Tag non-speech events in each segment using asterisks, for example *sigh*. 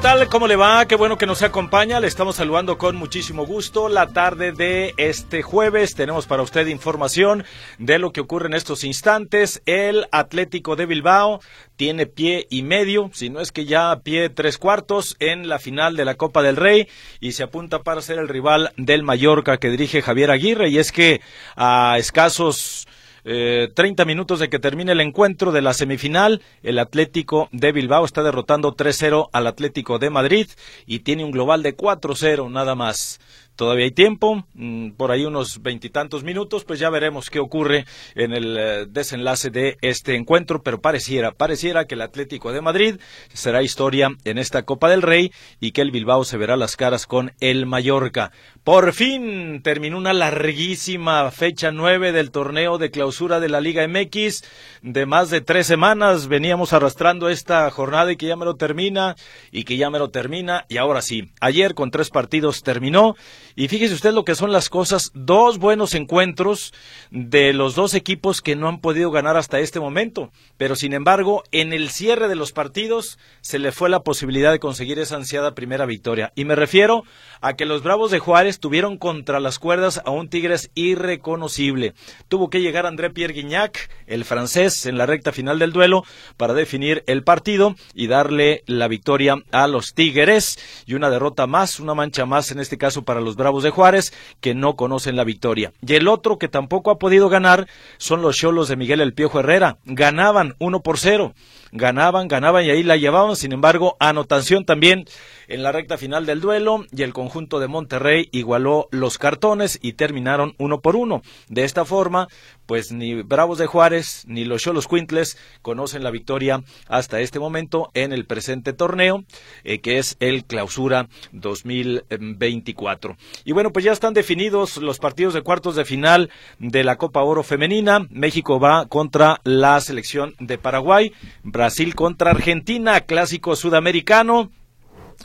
Tal? ¿Cómo le va? Qué bueno que nos acompaña. Le estamos saludando con muchísimo gusto. La tarde de este jueves tenemos para usted información de lo que ocurre en estos instantes. El Atlético de Bilbao tiene pie y medio, si no es que ya pie tres cuartos en la final de la Copa del Rey y se apunta para ser el rival del Mallorca que dirige Javier Aguirre. Y es que a escasos eh, 30 minutos de que termine el encuentro de la semifinal, el Atlético de Bilbao está derrotando 3-0 al Atlético de Madrid y tiene un global de 4-0 nada más. Todavía hay tiempo, mm, por ahí unos veintitantos minutos, pues ya veremos qué ocurre en el eh, desenlace de este encuentro, pero pareciera, pareciera que el Atlético de Madrid será historia en esta Copa del Rey y que el Bilbao se verá las caras con el Mallorca. Por fin terminó una larguísima fecha nueve del torneo de clausura de la Liga MX de más de tres semanas. Veníamos arrastrando esta jornada y que ya me lo termina y que ya me lo termina y ahora sí. Ayer con tres partidos terminó y fíjese usted lo que son las cosas, dos buenos encuentros de los dos equipos que no han podido ganar hasta este momento, pero sin embargo, en el cierre de los partidos se le fue la posibilidad de conseguir esa ansiada primera victoria. Y me refiero a que los Bravos de Juárez tuvieron contra las cuerdas a un Tigres irreconocible. Tuvo que llegar André Pierre Guignac, el francés, en la recta final del duelo para definir el partido y darle la victoria a los Tigres y una derrota más, una mancha más en este caso para los Bravos de Juárez, que no conocen la victoria. Y el otro que tampoco ha podido ganar son los Cholos de Miguel El Piojo Herrera. Ganaban uno por cero. Ganaban, ganaban y ahí la llevaban. Sin embargo, anotación también en la recta final del duelo y el conjunto de Monterrey igualó los cartones y terminaron uno por uno. De esta forma, pues ni Bravos de Juárez ni los Cholos Quintles conocen la victoria hasta este momento en el presente torneo, eh, que es el Clausura 2024. Y bueno, pues ya están definidos los partidos de cuartos de final de la Copa Oro Femenina. México va contra la selección de Paraguay, Brasil contra Argentina, clásico sudamericano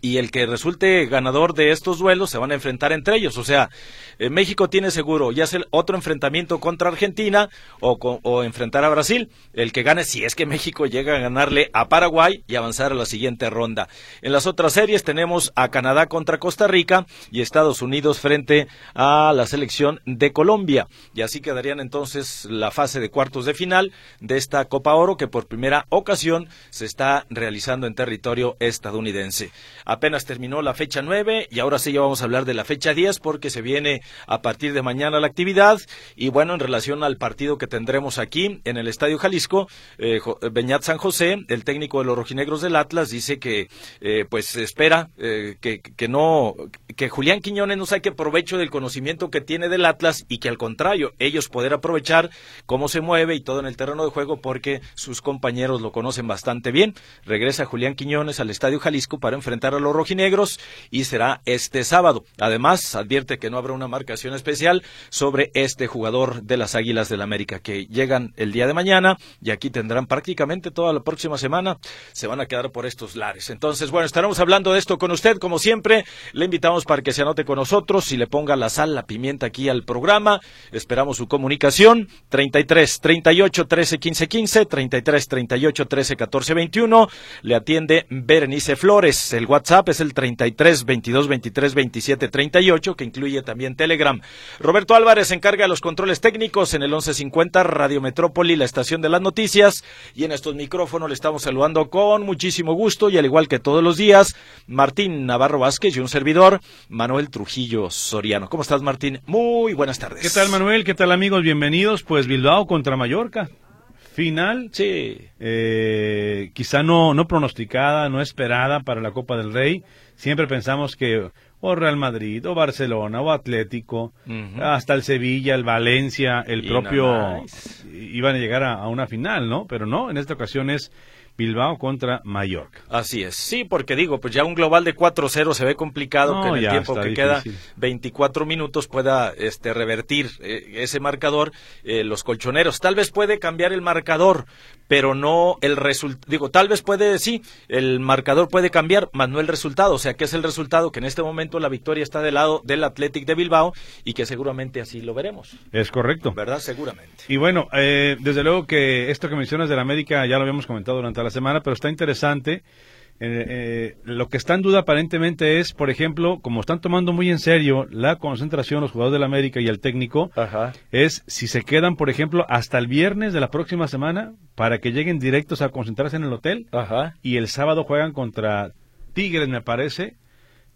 y el que resulte ganador de estos duelos se van a enfrentar entre ellos. O sea, eh, México tiene seguro ya sea otro enfrentamiento contra Argentina o, o, enfrentar a Brasil. El que gane, si es que México llega a ganarle a Paraguay y avanzar a la siguiente ronda. En las otras series tenemos a Canadá contra Costa Rica y Estados Unidos frente a la selección de Colombia. Y así quedarían entonces la fase de cuartos de final de esta Copa Oro que por primera ocasión se está realizando en territorio estadounidense. Apenas terminó la fecha 9 y ahora sí ya vamos a hablar de la fecha 10 porque se viene a partir de mañana la actividad. Y bueno, en relación al partido que tendremos aquí en el Estadio Jalisco, eh, Beñat San José, el técnico de los rojinegros del Atlas, dice que eh, pues espera eh, que, que, no, que Julián Quiñones no saque provecho del conocimiento que tiene del Atlas y que al contrario, ellos poder aprovechar cómo se mueve y todo en el terreno de juego porque sus compañeros lo conocen bastante bien. Regresa Julián Quiñones al Estadio Jalisco para enfrentar los rojinegros y será este sábado. Además, advierte que no habrá una marcación especial sobre este jugador de las Águilas del América que llegan el día de mañana y aquí tendrán prácticamente toda la próxima semana. Se van a quedar por estos lares. Entonces, bueno, estaremos hablando de esto con usted como siempre. Le invitamos para que se anote con nosotros y le ponga la sal, la pimienta aquí al programa. Esperamos su comunicación. 33 38 13 15 15, 33 38 13 14 21. Le atiende Berenice Flores. El WhatsApp WhatsApp es el 33 22 23 27 38, que incluye también Telegram. Roberto Álvarez encarga los controles técnicos en el 1150 Radio Metrópoli, la estación de las noticias. Y en estos micrófonos le estamos saludando con muchísimo gusto y al igual que todos los días, Martín Navarro Vázquez y un servidor, Manuel Trujillo Soriano. ¿Cómo estás, Martín? Muy buenas tardes. ¿Qué tal, Manuel? ¿Qué tal, amigos? Bienvenidos. Pues Bilbao contra Mallorca final. Sí. Eh, quizá no, no pronosticada, no esperada para la Copa del Rey. siempre pensamos que o Real Madrid, o Barcelona, o Atlético, hasta el Sevilla, el Valencia, el Y propio no iban a llegar a, a una final, ¿no? Pero no, en esta ocasión es Bilbao contra Mallorca. Así es, sí, porque digo, pues ya un global de 4-0 se ve complicado No, que en el tiempo que difícil. queda 24 minutos pueda este revertir eh, ese marcador eh, los colchoneros. Tal vez puede cambiar el marcador, pero no el resultado. Digo, tal vez puede, sí, el marcador puede cambiar, más no el resultado. O sea, ¿qué es el resultado? Que en este momento la victoria está del lado del Athletic de Bilbao y que seguramente así lo veremos, Es correcto. ¿verdad? Seguramente. Y bueno, eh, desde luego que esto que mencionas de la América ya lo habíamos comentado durante la semana, pero está interesante. Eh, eh, lo que está en duda aparentemente es, por ejemplo, como están tomando muy en serio la concentración los jugadores de la América y el técnico, Ajá. es si se quedan, por ejemplo, hasta el viernes de la próxima semana para que lleguen directos a concentrarse en el hotel Ajá. y el sábado juegan contra Tigres, me parece.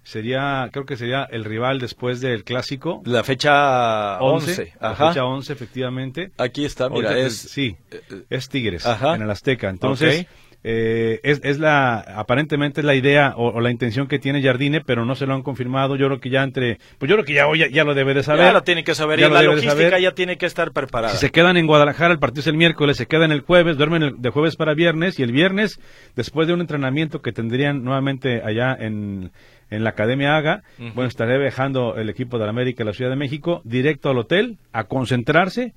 Sería, creo que sería el rival después del clásico. La fecha 11. 11, la fecha 11, efectivamente. Aquí está, mira, Ahorita es sí, eh, es Tigres Ajá. en el Azteca. Entonces. Eh, es, es la aparentemente es la idea o, o la intención que tiene Jardine, pero no se lo han confirmado. Yo creo que ya entre, pues yo creo que ya hoy ya, ya lo debe de saber. Ya lo tiene que saber Ya y la logística ya tiene que estar preparada. Si se quedan en Guadalajara, el partido es el miércoles, se quedan el jueves, duermen el- de jueves para viernes y el viernes, después de un entrenamiento que tendrían nuevamente allá en, en la Academia Haga, bueno, estaré viajando el equipo de la América y la Ciudad de México directo al hotel a concentrarse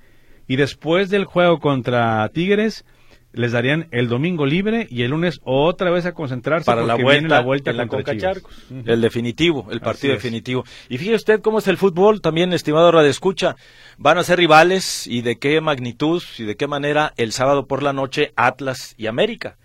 y después del juego contra Tigres les darían el domingo libre y el lunes otra vez a concentrarse para la vuelta, la vuelta en la contra. Charcos. El definitivo, el partido definitivo. Y fíjese usted cómo es el fútbol, también, estimado Radio Escucha. Van a ser rivales y de qué magnitud y de qué manera el sábado por la noche Atlas y América.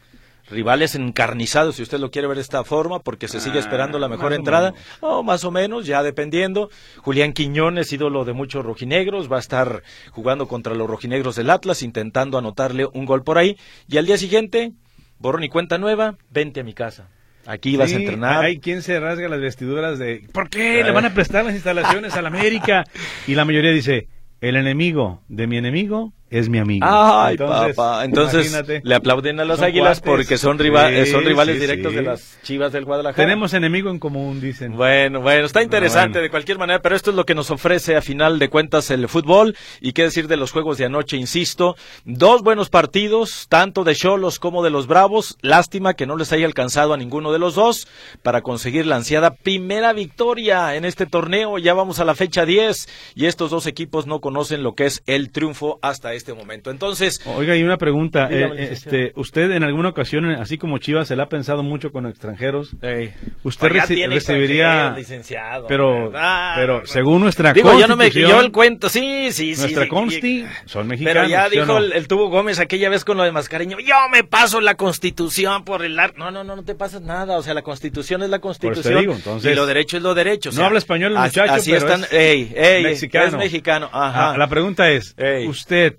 Rivales encarnizados, si usted lo quiere ver de esta forma, porque se sigue Ah, esperando la mejor más o entrada. No, más o menos, ya dependiendo. Julián Quiñones, ídolo de muchos rojinegros, va a estar jugando contra los rojinegros del Atlas, intentando anotarle un gol por ahí. Y al día siguiente, borrón y cuenta nueva, vente a mi casa. Aquí vas a entrenar. Hay quien se rasga las vestiduras de ¿por qué le van a prestar las instalaciones a la América? *laughs* Y la mayoría dice, el enemigo de mi enemigo es mi amigo. Ay, Entonces, papá. Entonces imagínate. le aplauden a las águilas cuates. porque son, riva- eh, Sí, son rivales sí, directos sí. de las chivas del Guadalajara. Tenemos enemigo en común, dicen. Bueno, bueno, está interesante Bueno. de cualquier manera, pero esto es lo que nos ofrece a final de cuentas el fútbol. Y qué decir de los juegos de anoche, insisto. Dos buenos partidos, tanto de Cholos como de los Bravos. Lástima que no les haya alcanzado a ninguno de los dos para conseguir la ansiada primera victoria en este torneo. Ya vamos a la fecha 10 y estos dos equipos no conocen lo que es el triunfo hasta este momento. Entonces, Oiga, y una pregunta. Dígame, eh, este, ¿Usted en alguna ocasión, así como Chivas, se le ha pensado mucho con extranjeros? Ey. ¿Usted Oiga, reci- tiene recibiría... licenciado, Pero, ¿verdad? pero según nuestra Digo, yo no me yo el cuento, sí, sí, sí. nuestra sí, consti, y- son mexicanos. Pero ya ¿sí dijo no? el, el Tubo Gómez aquella vez con lo de Mascareño, yo me paso la constitución por el ar-". No, no, no, no te pasas nada, o sea, la constitución es la constitución. digo, entonces, y lo derecho es lo derecho. o no sea, habla español el muchacho, Así pero están, es ey, ey, mexicano. es mexicano, ajá. Ah, la pregunta es, Ey. ¿usted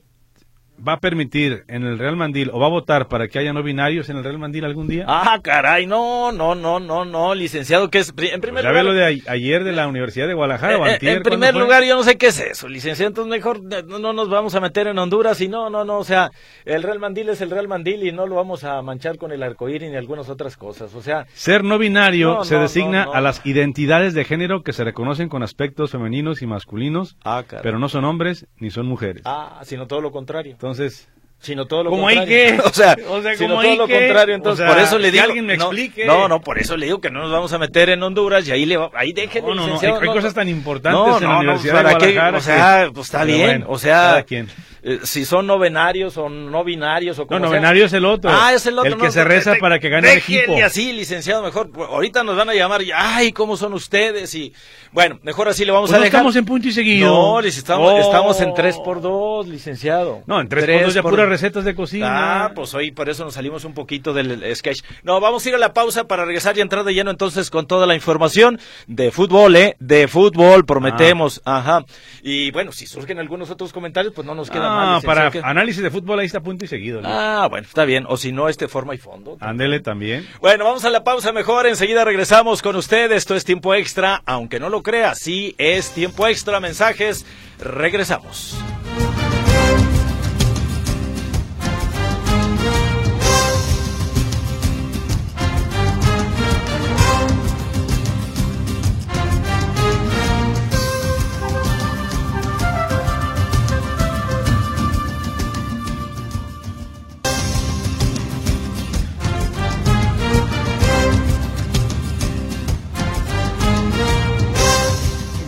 va a permitir en el Real Mandil o va a votar para que haya no binarios en el Real Mandil algún día? Ah, caray, no, no, no, no, no, licenciado, que es, en primer Pues ya lugar... lo de ayer de la Universidad de Guadalajara o Eh, eh, antier, en primer lugar, yo no sé qué es eso, licenciado. Entonces, mejor no, no nos vamos a meter en Honduras y no, no, no. O sea, el Real Mandil es el Real Mandil y no lo vamos a manchar con el arcoíris ni algunas otras cosas. O sea, Ser no binario No, se no, designa a las identidades de género que se reconocen con aspectos femeninos y masculinos, ah, pero no son hombres ni son mujeres. Ah, sino todo lo contrario. Entonces, entonces, Sino todo lo ¿Cómo hay contrario. que? *laughs* O sea, O sea, sino ¿cómo todo hay lo que? contrario. Entonces, O sea, por eso le que digo. alguien me no, explique. No, no, por eso le digo que no nos vamos a meter en Honduras y ahí le va- ahí déjenle, No, no, no, hay- hay cosas tan importantes no, en la no, no, Universidad ¿para de qué? Guadalajara O sea, que- pues está bien. bueno, o sea, quien. eh, si son novenarios o no binarios o no, como sea. novenario es el otro. Ah, es el otro. El no, que se no, reza de- para que gane el equipo. así, licenciado, mejor. Ahorita nos van a llamar y, ay, ¿cómo son ustedes? Y, bueno, mejor así le vamos Pues a no dejar. estamos en punto y seguido. No, estamos, estamos en 3 por 2 licenciado. No, en tres, puntos ya puras recetas de cocina. Ah, pues hoy por eso nos salimos un poquito del sketch. No, vamos a ir a la pausa para regresar y entrar de lleno entonces con toda la información de fútbol, ¿eh? De fútbol, prometemos. Ajá. Y bueno, si surgen algunos otros comentarios, pues no nos queda. Ah, para que- análisis de fútbol ahí está punto y seguido. ¿no? Ah, bueno, está bien. O si no, este forma y fondo. Ándele también. Bueno, vamos a la pausa mejor. Enseguida regresamos con usted. Esto es tiempo extra. Aunque no lo crea, sí es tiempo extra. Mensajes. Regresamos.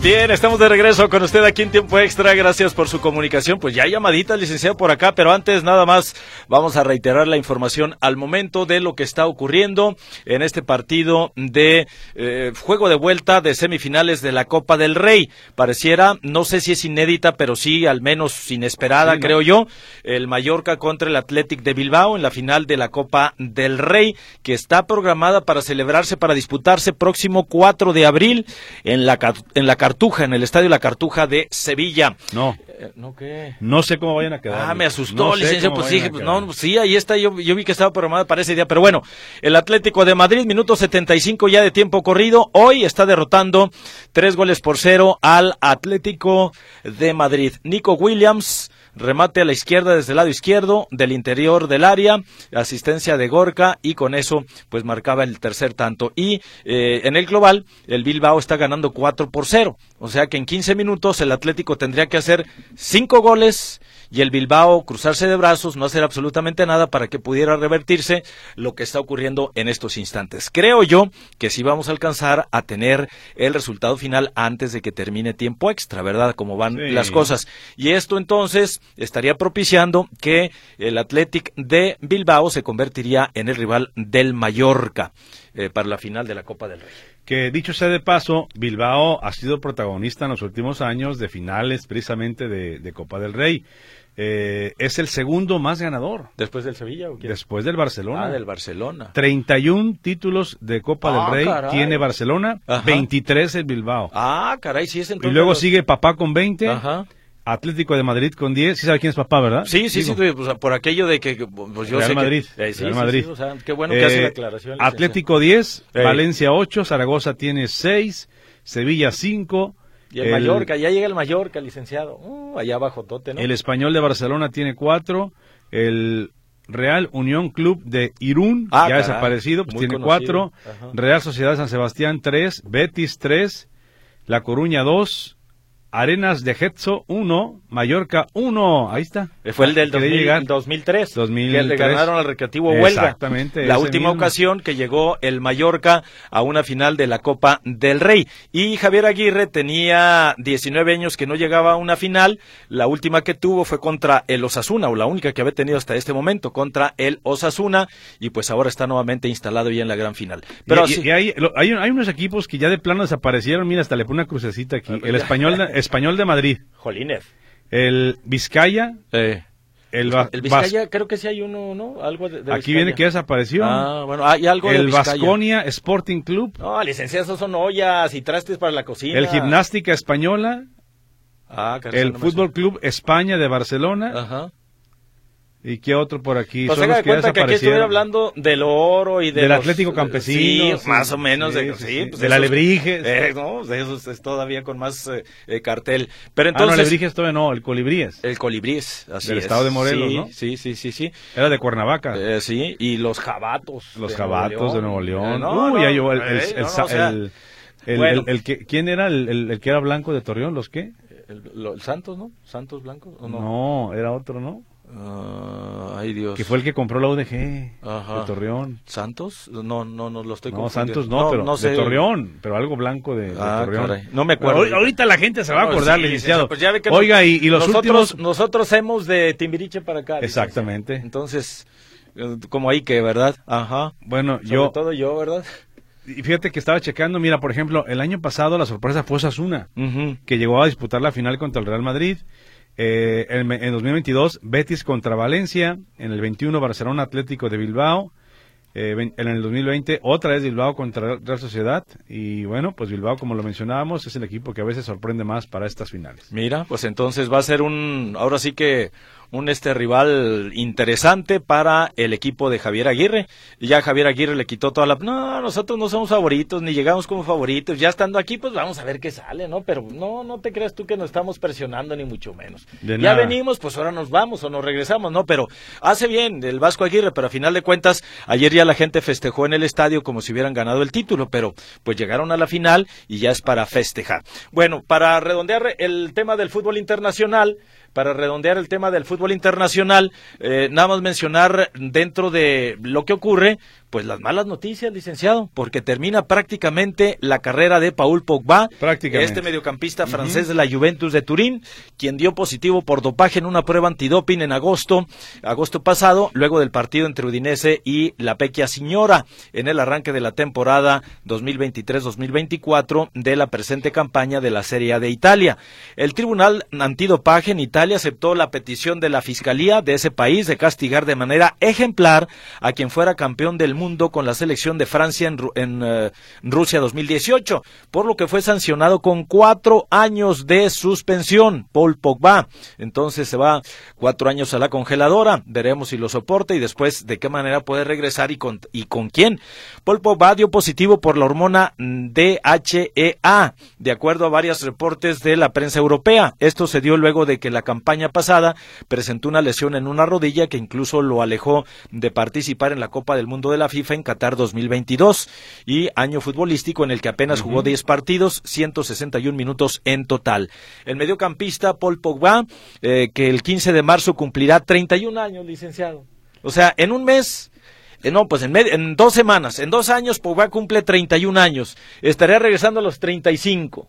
Bien, estamos de regreso con usted aquí en tiempo extra. Gracias por su comunicación. Pues ya hay llamadita, licenciado, por acá, pero antes nada más vamos a reiterar la información al momento de lo que está ocurriendo en este partido de eh, juego de vuelta de semifinales de la Copa del Rey. Pareciera, no sé si es inédita, pero sí al menos inesperada, creo yo, el Mallorca contra el Athletic de Bilbao en la final de la Copa del Rey, que está programada para celebrarse, para disputarse próximo 4 de abril en la, en la Cartuja, en el Estadio La Cartuja de Sevilla. No. Eh, ¿No qué? No sé cómo vayan a quedar. Ah, me asustó, licenciado. Pues sí, pues no, sí, ahí está. Yo, yo vi que estaba programada para ese día. Pero bueno, el Atlético de Madrid, minuto 75 ya de tiempo corrido. Hoy está derrotando tres goles por cero al Atlético de Madrid. Nico Williams remate a la izquierda desde el lado izquierdo del interior del área, asistencia de Gorka y con eso pues marcaba el tercer tanto. Y eh, en el global el Bilbao está ganando 4 por 0, o sea que en 15 minutos el Atlético tendría que hacer 5 goles y el Bilbao cruzarse de brazos, no hacer absolutamente nada para que pudiera revertirse lo que está ocurriendo en estos instantes. Creo yo que sí vamos a alcanzar a tener el resultado final antes de que termine tiempo extra, ¿verdad? Como van las cosas. Y esto entonces estaría propiciando que el Athletic de Bilbao se convertiría en el rival del Mallorca eh, para la final de la Copa del Rey. Que dicho sea de paso, Bilbao ha sido protagonista en los últimos años de finales precisamente de Copa del Rey. Eh, es el segundo más ganador. ¿Después del Sevilla o Después del Barcelona. Ah, del Barcelona. 31 títulos de Copa del ah, Rey tiene Barcelona, 23 el Bilbao. Ah, caray, sí es entonces. Y luego sigue Papá con 20. Ajá. Atlético de Madrid con 10. ¿Sí sabe quién es papá, verdad? Sí, sí, sí, pues, por aquello de que pues yo Real Madrid. Eh, Real Madrid. o sea, qué bueno que hace la aclaración. Atlético 10, Valencia 8, Zaragoza tiene 6, Sevilla 5, y el, Mallorca, ya llega el Mallorca, licenciado. Uh, allá abajo Tote, ¿no? El Español de Barcelona tiene cuatro. El Real Unión Club de Irún, ah, ya desaparecido, pues tiene cuatro. Real Sociedad San Sebastián, tres. Betis, tres. La Coruña, dos. Arenas de Getzo 1, Mallorca 1. Ahí está. Eh, fue el del 2003, 2003. Que le ganaron al Recreativo Huelga. Exactamente. La última ocasión que llegó el Mallorca a una final de la Copa del Rey. Y Javier Aguirre tenía 19 años que no llegaba a una final. La última que tuvo fue contra el Osasuna, o la única que había tenido hasta este momento, contra el Osasuna. Y pues ahora está nuevamente instalado ya en la gran final. Pero y, hay, hay, unos equipos que ya de plano desaparecieron. Mira, hasta le pone una crucecita aquí. El español. Español de Madrid. Jolínez. El Vizcaya. Eh. El, Vizcaya, creo que sí hay uno, ¿no? Algo de, Aquí viene que desapareció. Ah, bueno, hay algo El Vasconia Sporting Club. No, licenciados son ollas y trastes para la cocina. El Gimnástica Española. Ah, El Fútbol Club España de Barcelona. Ajá. ¿Y qué otro por aquí? Pues da cuenta que aquí estuviera hablando del oro y del Atlético Campesino. Sí, más o menos. de, sí, pues del Alebrijes. Eh, no, de eso es todavía con más eh, eh, cartel. Pero entonces. Ah, no, Alebrijes todavía no, el Colibríes. El Colibríes, así Del estado de Morelos, sí, ¿no? Sí, sí, sí, sí. Era de Cuernavaca. Eh, sí, y los jabatos. Los jabatos de Nuevo León. No, Uy, no, el, el, el, el, que, ¿Quién era el, el, que era blanco de Torreón? ¿Los qué? El, Santos, ¿no? ¿Santos blancos? ¿o no? no, era otro, ¿no? Uh, ay Dios. Que fue el que compró la UDG de Torreón. ¿Santos? No, no, no lo estoy No, Santos no, pero no sé. de Torreón, pero algo blanco de, ah, Torreón. No me acuerdo. ahorita la gente se va a acordar, licenciado. Pues Oiga, y, los nosotros, últimos... Nosotros hemos de Timbiriche para acá. Exactamente. Entonces, eh, como ahí que, ¿verdad? Ajá. Bueno, Sobre yo... todo yo, ¿verdad? Y fíjate que estaba checando, mira, por ejemplo, el año pasado la sorpresa fue Sasuna, que llegó a disputar la final contra el Real Madrid. Eh, en, 2022, Betis contra Valencia. En el 21, Barcelona Atlético de Bilbao. Eh, en el 2020, otra vez Bilbao contra Real Sociedad. Y bueno, pues Bilbao, como lo mencionábamos, es el equipo que a veces sorprende más para estas finales. Mira, pues entonces va a ser un. Ahora sí que un este rival interesante para el equipo de Javier Aguirre. Y ya Javier Aguirre le quitó toda la... No, nosotros no somos favoritos, ni llegamos como favoritos. Ya estando aquí, pues vamos a ver qué sale, ¿no? Pero no, no te creas tú que nos estamos presionando, ni mucho menos. ya venimos, pues ahora nos vamos o nos regresamos, ¿no? Pero hace bien el Vasco Aguirre, pero a final de cuentas, ayer ya la gente festejó en el estadio como si hubieran ganado el título, pero pues llegaron a la final y ya es para festejar. Bueno, para redondear el tema del fútbol internacional, para redondear el tema del fútbol internacional, eh, nada más mencionar dentro de lo que ocurre, pues las malas noticias, licenciado, porque termina prácticamente la carrera de Paul Pogba, este mediocampista francés de la Juventus de Turín, quien dio positivo por dopaje en una prueba antidoping en agosto, agosto pasado, luego del partido entre Udinese y la Pequia Signora en el arranque de la temporada 2023-2024 de la presente campaña de la Serie A de Italia. El Tribunal Antidopaje en Italia aceptó la petición de la Fiscalía de ese país de castigar de manera ejemplar a quien fuera campeón del mundo con la selección de Francia en, en uh, Rusia 2018, por lo que fue sancionado con cuatro años de suspensión. Paul Pogba. Entonces se va cuatro años a la congeladora. Veremos si lo soporta y después de qué manera puede regresar y con, y con quién. Paul Pogba dio positivo por la hormona DHEA, de acuerdo a varios reportes de la prensa europea. Esto se dio luego de que la campaña pasada presentó una lesión en una rodilla que incluso lo alejó de participar en la Copa del Mundo de la FIFA en Qatar 2022 y año futbolístico en el que apenas jugó 10 partidos, 161 minutos en total. El mediocampista Paul Pogba, eh, que el 15 de marzo cumplirá 31 años, licenciado. O sea, en un mes eh, no, pues en, en, dos semanas, en dos años, Pogba cumple 31 años. Estaría regresando a los 35.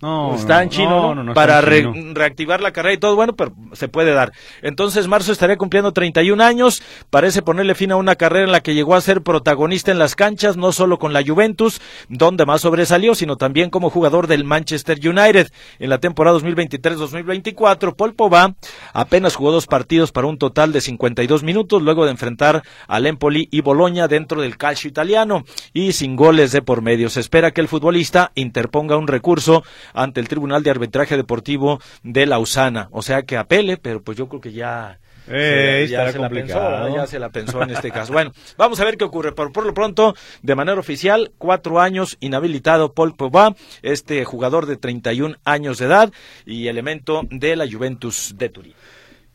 No, está en chino, para reactivar la carrera y todo, bueno, pero se puede dar. Entonces, Marzo estaría cumpliendo 31 años, parece ponerle fin a una carrera en la que llegó a ser protagonista en las canchas, no solo con la Juventus, donde más sobresalió, sino también como jugador del Manchester United. En la temporada 2023-2024, Paul Pogba apenas jugó dos partidos para un total de 52 minutos, luego de enfrentar al Empoli y Boloña dentro del calcio italiano, y sin goles de por medio. Se espera que el futbolista interponga un recurso ante el Tribunal de Arbitraje Deportivo de Lausana. O sea que apele, pero pues yo creo que ya... Eh, ya, se la pensó, ya se la pensó en este caso. Bueno, vamos a ver qué ocurre. Por, por lo pronto, de manera oficial, cuatro años inhabilitado Paul Pogba, este jugador de 31 años de edad y elemento de la Juventus de Turín.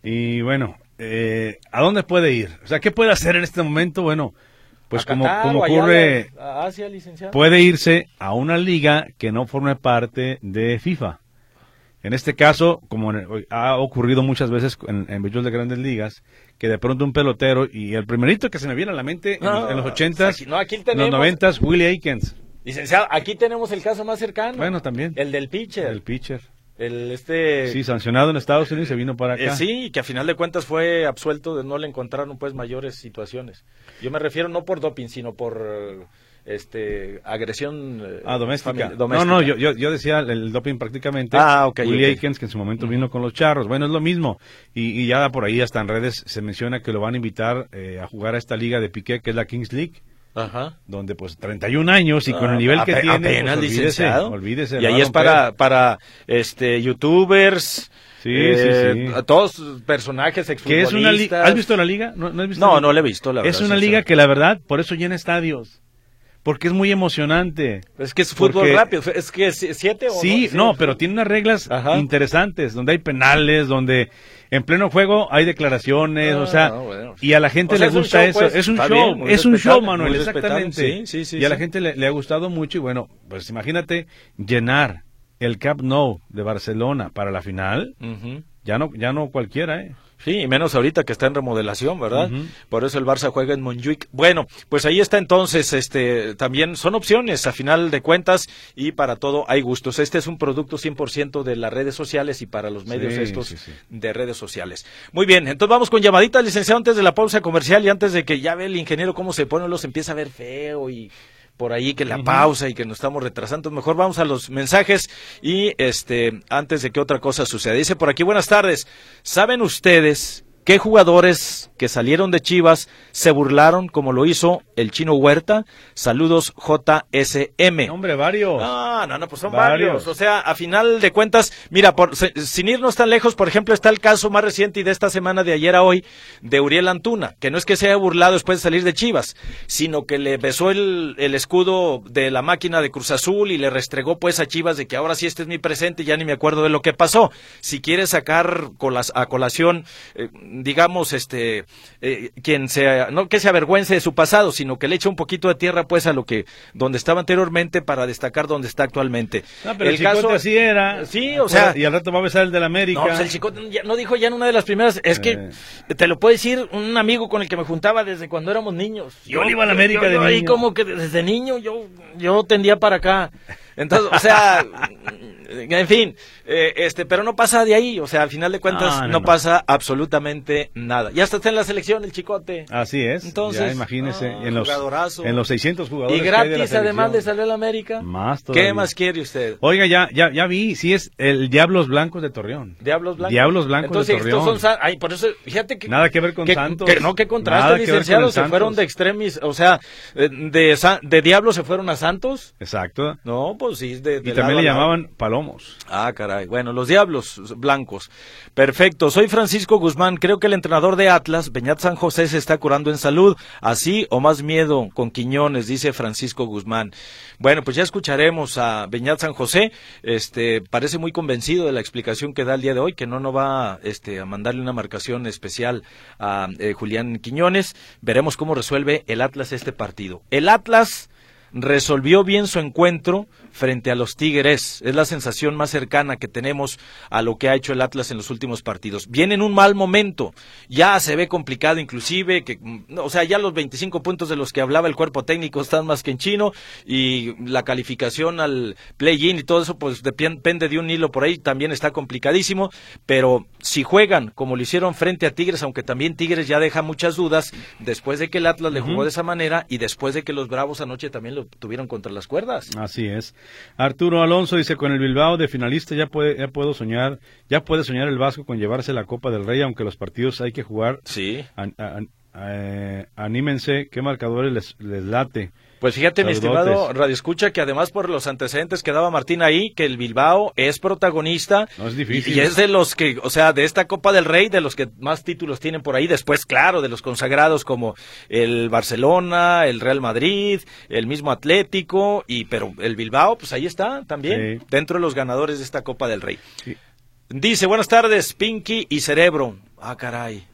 Y bueno, eh, ¿a dónde puede ir? O sea, ¿qué puede hacer en este momento? Bueno, pues como, ocurre, puede irse a una liga que no forme parte de FIFA. En este caso, como ha ocurrido muchas veces en, en de grandes ligas, que de pronto un pelotero, y el primerito que se me viene a la mente en, los ochentas, en los noventas, Willie Aikens. Licenciado, aquí tenemos el caso más cercano. Bueno, también. El del pitcher. El pitcher. El este sí sancionado en Estados Unidos y se vino para acá. eh, sí que a final de cuentas fue absuelto de no le encontraron pues mayores situaciones. Yo me refiero no por doping sino por este agresión eh, ah, doméstica. no no yo, yo, decía el, doping prácticamente. Ah ok Willie Aikens que en su momento vino con los charros. Bueno es lo mismo. Y, y, ya por ahí hasta en redes se menciona que lo van a invitar eh, a jugar a esta liga de piqué que es la Kings League Ajá. Donde pues 31 años y con el nivel que tiene, apenas pues, licenciado. Olvídese, y ahí es para, para este youtubers, Sí, sí, sí. Eh, todos personajes exfutbolistas. es una ¿Has visto la liga? No, no, no, no la he visto, la verdad. Es una liga que la verdad, por eso llena estadios. Porque es muy emocionante. Es que es fútbol rápido, es que siete o Sí, no, pero tiene unas reglas interesantes, donde hay penales, donde en pleno juego hay declaraciones, o sea, ah, y a la gente le gusta eso. Pues, es un show, es un show, Manuel, exactamente. Sí, sí, y a la gente le, ha gustado mucho y bueno, pues imagínate llenar el Camp Nou de Barcelona para la final, ya no ya no cualquiera, ¿eh? Sí, y menos ahorita que está en remodelación, ¿verdad? Por eso el Barça juega en Montjuic. Bueno, pues ahí está entonces, este, también son opciones a final de cuentas y para todo hay gustos. Este es un producto 100% de las redes sociales y para los medios estos de redes sociales. Muy bien, entonces vamos con llamaditas, licenciado, antes de la pausa comercial y antes de que ya ve el ingeniero cómo se pone, los empieza a ver feo y por ahí que la pausa y que nos estamos retrasando. Mejor vamos a los mensajes y este antes de que otra cosa suceda. Dice por aquí, buenas tardes. ¿Saben ustedes qué jugadores que salieron de Chivas se burlaron como lo hizo el chino Huerta. Saludos JSM. Hombre, varios. No, no, no, pues son varios. O sea, a final de cuentas, mira, por, sin irnos tan lejos, por ejemplo, está el caso más reciente y de esta semana de ayer a hoy de Uriel Antuna, que no es que se haya burlado después de salir de Chivas, sino que le besó el, el escudo de la máquina de Cruz Azul y le restregó pues a Chivas de que ahora sí este es mi presente, ya ni me acuerdo de lo que pasó. Si quiere sacar a colación, eh, digamos, este, eh, quien sea, no que se avergüence de su pasado, sino que le eche un poquito de tierra, pues, a lo que, donde estaba anteriormente para destacar donde está actualmente. No, pero el, caso así era. Sí, o sea. Y al rato va a besar el del América. No, pues el chicote no dijo ya en una de las primeras, es que eh. te lo puede decir un amigo con el que me juntaba desde cuando éramos niños. Yo, iba a la América de niño. como que desde niño yo, yo tendía para acá. Entonces, o sea, en fin, eh, este, pero no pasa de ahí, o sea, al final de cuentas no, pasa absolutamente nada. Ya está en la selección el chicote. Así es. Entonces, ya imagínese en los en los 600 jugadores. Y gratis además de salir a la América. Más ¿Qué más quiere usted? Oiga, ya ya ya vi, sí es el Diablos Blancos de Torreón. Diablos Blancos. Diablos Blancos de Torreón. Estos son ay, por eso fíjate que nada que ver con Santos. Que, no que contraste, licenciado, se fueron de extremis, o sea, de de Diablos se fueron a Santos. Exacto. No, pues sí, de, y también le llamaban palomos. Ah, caray. Bueno, los Diablos Blancos. Perfecto. Soy Francisco Guzmán. Creo que el entrenador de Atlas, Beñat San José, se está curando en salud. Así o más miedo con Quiñones, dice Francisco Guzmán. Bueno, pues ya escucharemos a Beñat San José. Este, parece muy convencido de la explicación que da el día de hoy, que no, no va este, a mandarle una marcación especial a eh, Julián Quiñones. Veremos cómo resuelve el Atlas este partido. El Atlas resolvió bien su encuentro frente a los Tigres. Es la sensación más cercana que tenemos a lo que ha hecho el Atlas en los últimos partidos. Viene en un mal momento, ya se ve complicado inclusive, que, o sea, ya los 25 puntos de los que hablaba el cuerpo técnico están más que en chino y la calificación al play-in y todo eso pues depende de un hilo por ahí, también está complicadísimo, pero si juegan como lo hicieron frente a Tigres, aunque también Tigres ya deja muchas dudas, después de que el Atlas le jugó de esa manera y después de que los Bravos anoche también lo tuvieron contra las cuerdas. Así es. Arturo Alonso dice, con el Bilbao de finalista ya, puede, ya puedo soñar, ya puede soñar el Vasco con llevarse la Copa del Rey, aunque los partidos hay que jugar. Sí. Eh, anímense, qué marcadores les, les late. Pues fíjate, mi estimado Radio Escucha, que además por los antecedentes que daba Martín ahí, que el Bilbao es protagonista. No es difícil. Y, es de los que, o sea, de esta Copa del Rey, de los que más títulos tienen por ahí. Después, claro, de los consagrados como el Barcelona, el Real Madrid, el mismo Atlético, y pero el Bilbao, pues ahí está también, dentro de los ganadores de esta Copa del Rey. Dice, buenas tardes, Pinky y Cerebro. Ah, caray.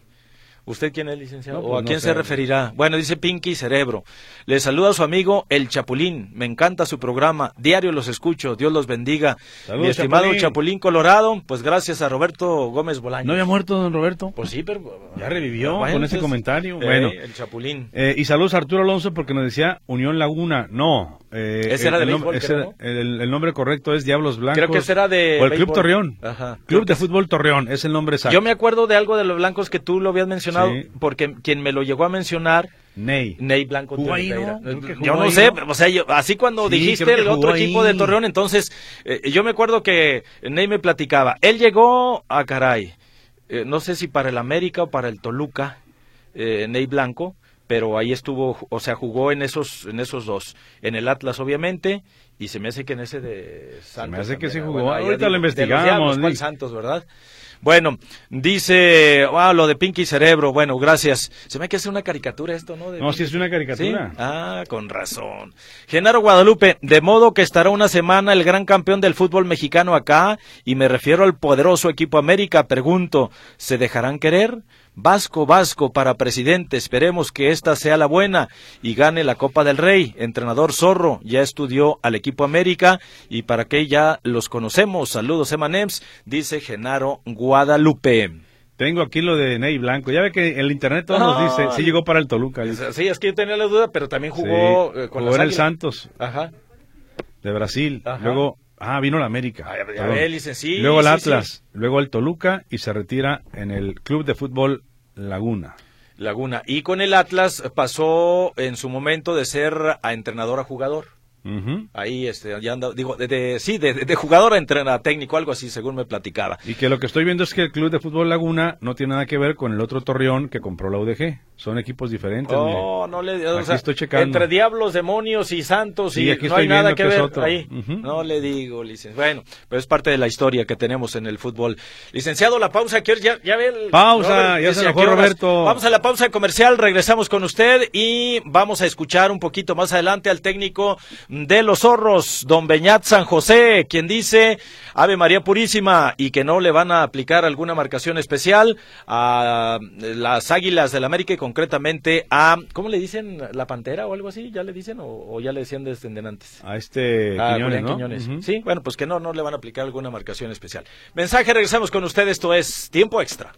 ¿Usted quién es, licenciado? ¿O pues a quién se referirá? Bueno, dice Pinky Cerebro. Le saluda a su amigo El Chapulín. Me encanta su programa. Diario los escucho. Dios los bendiga. Mi estimado Chapulín. Colorado, pues gracias a Roberto Gómez Bolaños. ¿No había muerto don Roberto? Pues sí, pero... Ya revivió con ese comentario. bueno. El Chapulín. Eh, y saludos a Arturo Alonso porque nos decía Unión Laguna. No. Eh, ese era de el, béisbol, el, nombre correcto es Diablos Blancos. Creo que será de... O el Club Torreón. Ajá. Club de Fútbol Torreón. Es el nombre exacto. Yo me acuerdo de algo de los blancos que tú lo habías mencionado porque quien me lo llegó a mencionar Ney. Ney Blanco Yo no sé, o sea, así cuando dijiste el otro equipo de Torreón, entonces eh, yo me acuerdo que Ney me platicaba. Él llegó a caray, eh, no sé si para el América o para el Toluca, eh, Ney Blanco, pero ahí estuvo, o sea, jugó en esos, en esos dos, en el Atlas obviamente, y se me hace que en ese de Santos. Se me hace que sí jugó. Ahorita lo investigamos. Santos, ¿verdad? Bueno, dice, ah, lo de Pinky Cerebro, bueno, gracias. Se me que hace una caricatura esto, ¿no? no, si es una caricatura. Ah, con razón. Genaro Guadalupe, de modo que estará una semana el gran campeón del fútbol mexicano acá, y me refiero al poderoso equipo América, pregunto, ¿se dejarán querer? Vasco Vasco para presidente, esperemos que esta sea la buena y gane la Copa del Rey. Entrenador Zorro ya estudió al equipo América y para que ya los conocemos. Saludos Emanems, dice Genaro Guadalupe. Tengo aquí lo de Ney Blanco. Ya ve que el internet todo nos dice, sí llegó para el Toluca. Sí, es que yo tenía la duda, pero también jugó eh, con el Santos. Ajá. De Brasil. Luego Ah, vino la América. luego el Atlas, luego el Toluca y se retira en el Club de Fútbol Laguna. Laguna. Y con el Atlas pasó en su momento de ser a entrenador a jugador. Ahí este, ya anda, digo, de, sí, de, jugador a entrenador técnico, algo así, según me platicaba. Y que lo que estoy viendo es que el Club de Fútbol Laguna no tiene nada que ver con el otro Torreón que compró la UDG. Son equipos diferentes. No, no le estoy checando. Entre diablos, demonios y santos y no hay nada que, ver ahí. No le digo, licenciado. Bueno, pero es parte de la historia que tenemos en el fútbol. Licenciado, la pausa, que ya, ya ve el... Pausa, ya se enojó Roberto. Vamos a la pausa comercial, regresamos con usted y vamos a escuchar un poquito más adelante al técnico de los zorros, don Beñat San José, quien dice Ave María Purísima y que no le van a aplicar alguna marcación especial a las Águilas del América y concretamente a, ¿cómo le dicen? ¿La Pantera o algo así? ¿Ya le dicen o, ya le decían desde antes? A este Ah, Quiñones. Sí, bueno, pues que no, no le van a aplicar alguna marcación especial. Mensaje, regresamos con ustedes, esto es Tiempo Extra.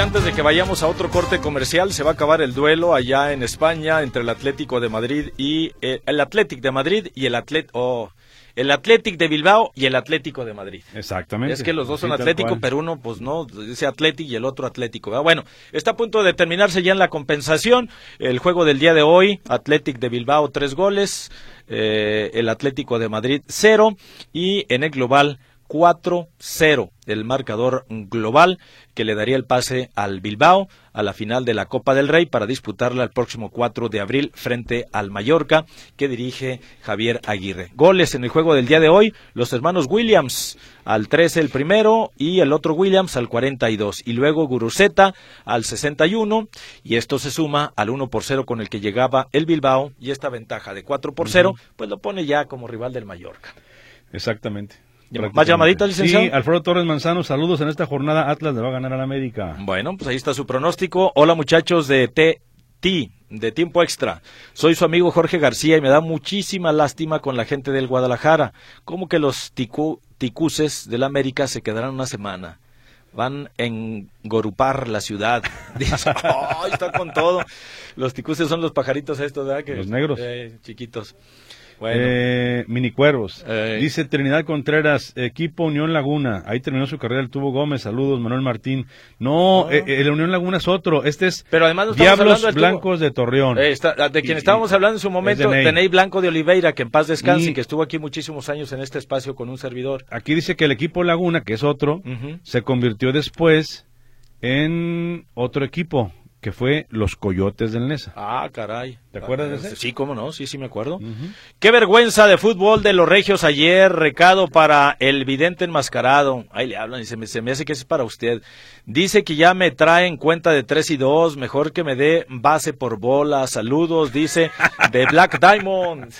Antes de que vayamos a otro corte comercial se va a acabar el duelo allá en España entre el Atlético de Madrid y eh, el Atlético de Madrid y el Atlet o el Atlético de Bilbao y el Atlético de Madrid. Exactamente. Es que los dos son Sí, Atlético, pero uno, pues no, dice Atlético y el otro Atlético. ¿verdad? Bueno, está a punto de terminarse ya en la compensación. El juego del día de hoy, Atlético de Bilbao, tres goles, eh, el Atlético de Madrid, cero, y en el global, 4-0, el marcador global que le daría el pase al Bilbao a la final de la Copa del Rey para disputarla el próximo 4 de abril frente al Mallorca que dirige Javier Aguirre. Goles en el juego del día de hoy, los hermanos Williams al 13 el primero y el otro Williams al 42 y luego Guruceta al 61 y esto se suma al 1 por 0 con el que llegaba el Bilbao y esta ventaja de 4 por 0 pues lo pone ya como rival del Mallorca. Exactamente. ¿Más llamaditas, licenciado? Sí, Alfredo Torres Manzano, saludos en esta jornada. Atlas le va a ganar al América. Bueno, pues ahí está su pronóstico. Hola muchachos de TT, de Tiempo Extra. Soy su amigo Jorge García y me da muchísima lástima con la gente del Guadalajara. Como que los ticu- ticuces del América se quedarán una semana. Van a engorupar la ciudad. *laughs* Dice, "Ay, está con todo. Los ticuces son los pajaritos estos, ¿verdad? Que- Los negros. eh, chiquitos. Bueno. Eh, Minicuervos. Eh. Dice Trinidad Contreras, equipo Unión Laguna. Ahí terminó su carrera el Tubo Gómez. Saludos, Manuel Martín. No, No. eh, eh, el Unión Laguna es otro. Este es Pero además Diablos. Blancos de Torreón. Eh, está- de quien Y- estábamos y- hablando en su momento, de Ney. de Ney Blanco de Oliveira, que en paz descanse y, Y- que estuvo aquí muchísimos años en este espacio con un servidor. Aquí dice que el equipo Laguna, que es otro, se convirtió después en otro equipo, que fue los Coyotes del Nesa. Ah, caray. ¿Te acuerdas de ese? Sí, cómo no, sí, sí me acuerdo. Qué vergüenza de fútbol de los regios ayer, recado para el vidente enmascarado. Ahí le hablan y se me, se me hace que es para usted. Dice que ya me traen cuenta de 3 y 2, mejor que me dé base por bola. Saludos, dice, de Black Diamond.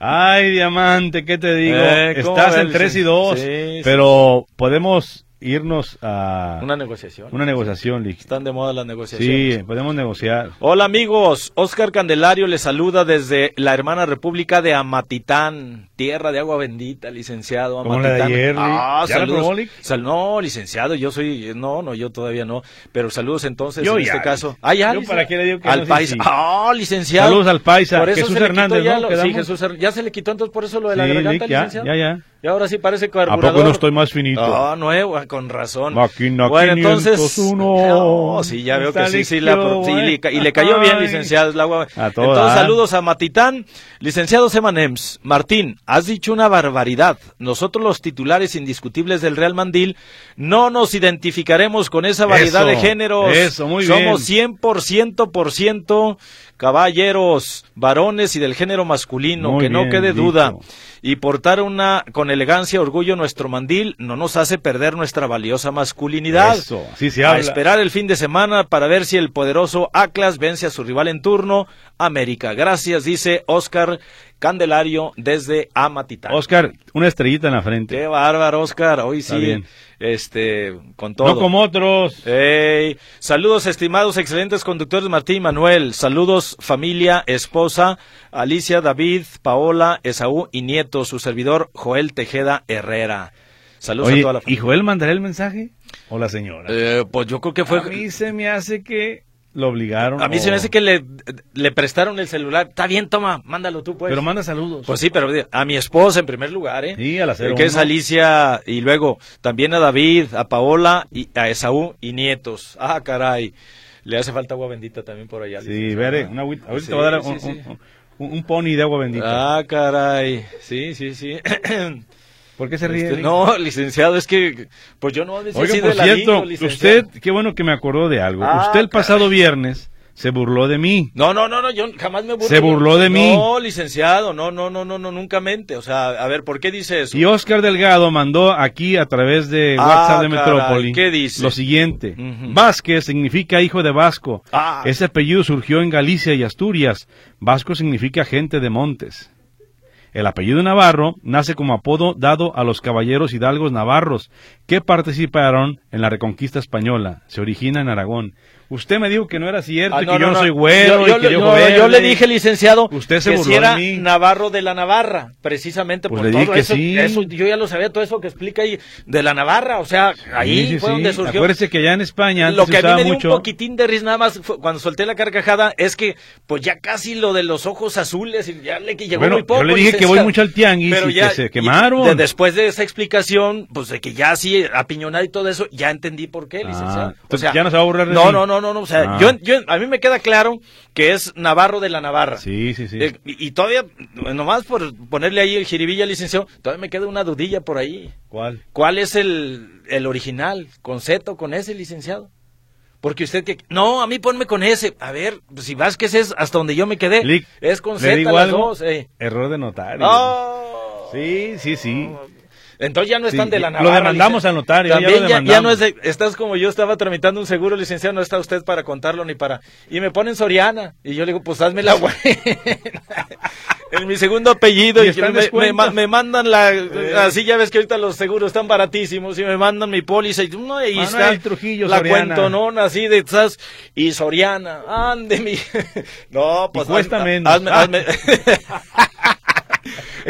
Ay, Diamante, ¿qué te digo? Eh, ¿cómo Estás en 3 y 2, Sí, sí. pero podemos irnos a Una negociación. una negociación, Lig. Están de moda las negociaciones. Sí, podemos negociar. Hola amigos, Oscar Candelario les saluda desde la hermana república de Amatitán, tierra de agua bendita, licenciado Como la de Amatitán. ayer. Ah, ¿Ya la saludos. Lee? Sal- no, licenciado, yo soy, no, no, yo todavía no, pero saludos entonces Yo en ya, este caso. Ah, ya, yo para qué le digo que al no, sí, país. sí. Ah, licenciado. Saludos al paisa, Por eso Jesús Hernández, ¿no? lo- sí. Jesús Her- ya se le quitó entonces por eso lo de la Sí, garganta, Lick, ya, licenciado. ya, ya. Y ahora sí parece ¿A carburador. poco no estoy más finito? No, nuevo, ah, con razón. Máquina bueno, entonces. 501. No, sí, ya veo que sí, sí, la, sí, y le cayó bien, licenciado. la. A. Entonces, saludos a Matitán. Licenciado Semanems, Martín, has dicho una barbaridad. Nosotros, los titulares indiscutibles del Real Mandil, no nos identificaremos con esa variedad Eso, de géneros. eso, muy Somos bien. 100% por ciento caballeros, varones y del género masculino, Muy que no quede dicho. duda. Y portar una con elegancia, orgullo nuestro mandil no nos hace perder nuestra valiosa masculinidad. Eso, así se a habla. esperar el fin de semana para ver si el poderoso Atlas vence a su rival en turno, América. Gracias, dice Oscar Candelario desde Amatitán. Oscar, una estrellita en la frente. Qué bárbaro, Oscar. Hoy Está sí, bien. este, con todo. No como otros. Ey, saludos estimados, excelentes conductores Martín y Manuel. Saludos familia, esposa, Alicia, David, Paola, Esaú y nieto, su servidor Joel Tejeda Herrera. Saludos Oye, a toda la ¿y familia. Joel mandará el mensaje? ¿O la señora? Eh, pues yo creo que fue... A mí se me hace que lo obligaron. A mí se me hace que le, le prestaron el celular. Está bien, toma, mándalo tú, pues. Pero manda saludos. Pues sí, pero a mi esposa en primer lugar, ¿eh? Sí, a la Eh, que es 01. Alicia y luego también a David, a Paola y a Esaú y nietos. Ah, caray. Le hace falta agua bendita también por allá. Sí, veré, una agüita. Ahorita Sí, te voy a dar sí, un, sí. un- un- un pony de agua bendita. Ah, caray. Sí, sí, sí. *clears throat* *clears throat* ¿Por qué se ríe? Este, no, licenciado, es que pues yo no Oiga, así por de cierto, usted, qué bueno que me acordó de algo. Ah, usted el caray. pasado viernes se burló de mí. No, no, no, no, yo jamás me burlo. Se burló de mí. No, licenciado, no, no, no, no, no, nunca mente. O sea, a ver, ¿por qué dice eso? Y Oscar Delgado mandó aquí a través de Ah, WhatsApp de caray, Metrópoli ¿qué dice? lo siguiente. Ujú. Vázquez significa hijo de Vasco. Ah. Ese apellido surgió en Galicia y Asturias. Vasco significa gente de montes. El apellido Navarro nace como apodo dado a los caballeros hidalgos navarros que participaron en la reconquista española. Se origina en Aragón. Usted me dijo que no era cierto Ah, y que yo no, soy güero yo que le- yo no, verde. yo le dije, licenciado, Usted se que si era mí. Navarro de la Navarra, precisamente Pues por le todo eso, sí. eso. Yo ya lo sabía, todo eso que explica ahí de la Navarra. O sea, ahí Sí, fue donde surgió. Acuérdese que allá en España antes Lo se que a mí me dio mucho... un poquitín de risa nada más fue cuando solté la carcajada es que pues ya casi lo de los ojos azules y ya le que llegó Bueno, muy poco. yo le dije que voy mucho al tianguis Pero y ya- que se quemaron. de- después de esa explicación, pues de que ya así apiñonar y todo eso, ya entendí por qué, Ah, licenciado. entonces ya no se va a burlar de no, mí. no, no, no, no, o sea, Ah. yo, yo a mí me queda claro que es Navarro de la Navarra. Sí, sí, sí. Eh, y, y todavía, nomás por ponerle ahí el jiribilla, licenciado, todavía me queda una dudilla por ahí. ¿Cuál? ¿Cuál es el, el original? ¿Con Z o con S, licenciado? Porque usted que... No, a mí ponme con S. A ver, pues, si Vázquez es hasta donde yo me quedé. Es con ¿le Z las algo? dos. eh. Error de notario. ¡Oh! Sí, sí, sí. Entonces ya no están Sí, de la lo Navarra. demandamos licen- al notario, ya lo También ya, ya demandamos. no es de... Estás como yo estaba tramitando un seguro, licenciado, no está usted para contarlo ni para... Y me ponen Soriana. Y yo le digo, pues hazme la buena. *laughs* en mi segundo apellido. Y Y, me, me, mandan la... Así ya ves que ahorita los seguros están baratísimos. Y me mandan mi póliza. Y no, Manuel está. Trujillo, la cuentonona así de... ¿sabes? Y Soriana. Ande mi... *laughs* no, pues... Y cuesta haz- menos. hazme- hazme- *laughs*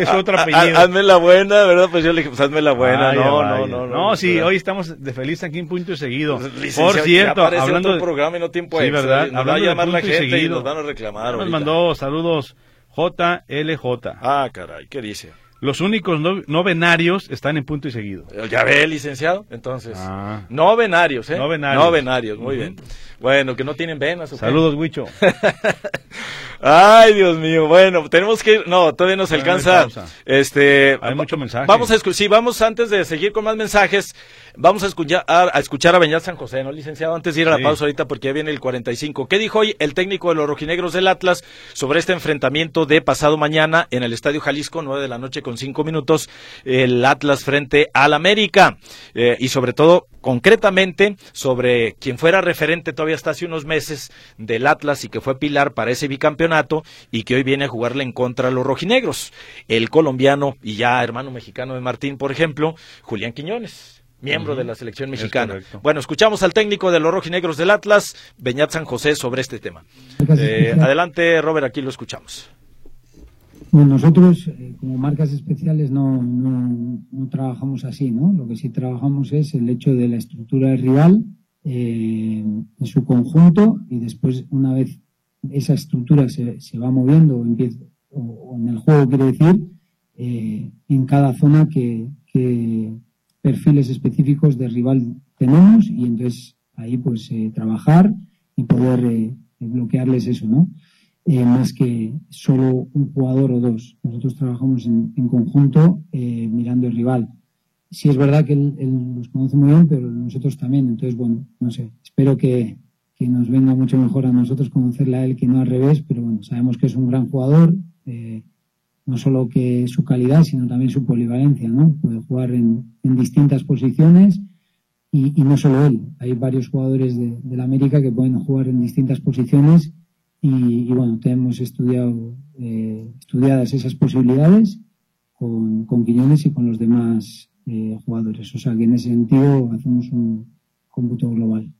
Es otro Ah, apellido. ah, Hazme la buena, ¿verdad? Pues yo le dije, pues hazme la buena. No, no, no, no. No, sí, hoy estamos de feliz aquí en punto y seguido. Pues, Por cierto, hablando otro de programa y no tiempo Sí. ¿verdad? Nos va a llamar la gente y nos van a reclamar. nos mandó saludos JLJ. Ah, caray, ¿qué dice? Los únicos no, no venarios están en punto y seguido. Ya ve, licenciado. Entonces, Ah. no venarios, ¿eh? No venarios. No venarios, muy bien. Bueno, que no tienen venas. ¿o qué? Saludos, Huicho. *laughs* Ay, Dios mío. Bueno, tenemos que ir. No, todavía nos hay alcanza. Este. Hay mucho mensaje. Vamos a escuchar. Sí, vamos antes de seguir con más mensajes. Vamos a escuchar a, a escuchar a Beñat San José, ¿no, licenciado? Antes de ir a la Sí. pausa ahorita, porque ya viene el 45. ¿Qué dijo hoy el técnico de los rojinegros del Atlas sobre este enfrentamiento de pasado mañana en el Estadio Jalisco, 9 de la noche con 5 minutos, el Atlas frente al América? Eh, y sobre todo, concretamente, sobre quien fuera referente todavía hasta hace unos meses del Atlas y que fue pilar para ese bicampeonato y que hoy viene a jugarle en contra a los rojinegros. El colombiano y ya hermano mexicano de Martín, por ejemplo, Julián Quiñones. Miembro de la selección mexicana. Bueno, escuchamos al técnico de los rojinegros del Atlas, Beñat San José, sobre este tema. Eh, adelante, Robert, aquí lo escuchamos. Bueno, nosotros eh, como marcas especiales no, no, no trabajamos así, ¿no? Lo que sí trabajamos es el hecho de la estructura del rival eh, en su conjunto y después una vez esa estructura se, se va moviendo o, empieza, o, o en el juego quiere decir eh, en cada zona que, que perfiles específicos de rival tenemos y entonces ahí pues eh, trabajar y poder eh, bloquearles eso, ¿no? eh, más que solo un jugador o dos. Nosotros trabajamos en, conjunto eh, mirando el rival. Sí es verdad que él, nos conoce muy bien, pero nosotros también. Entonces, bueno, no sé, espero que, que nos venga mucho mejor a nosotros conocerle a él que no al revés, pero bueno, sabemos que es un gran jugador, no solo que su calidad, sino también su polivalencia, ¿no? Puede jugar en, distintas posiciones y, y no solo él, hay varios jugadores de, de la América que pueden jugar en distintas posiciones y, y bueno, tenemos estudiado, eh, estudiadas esas posibilidades con, con Quiñones y con los demás eh, jugadores. O sea que en ese sentido hacemos un cómputo global.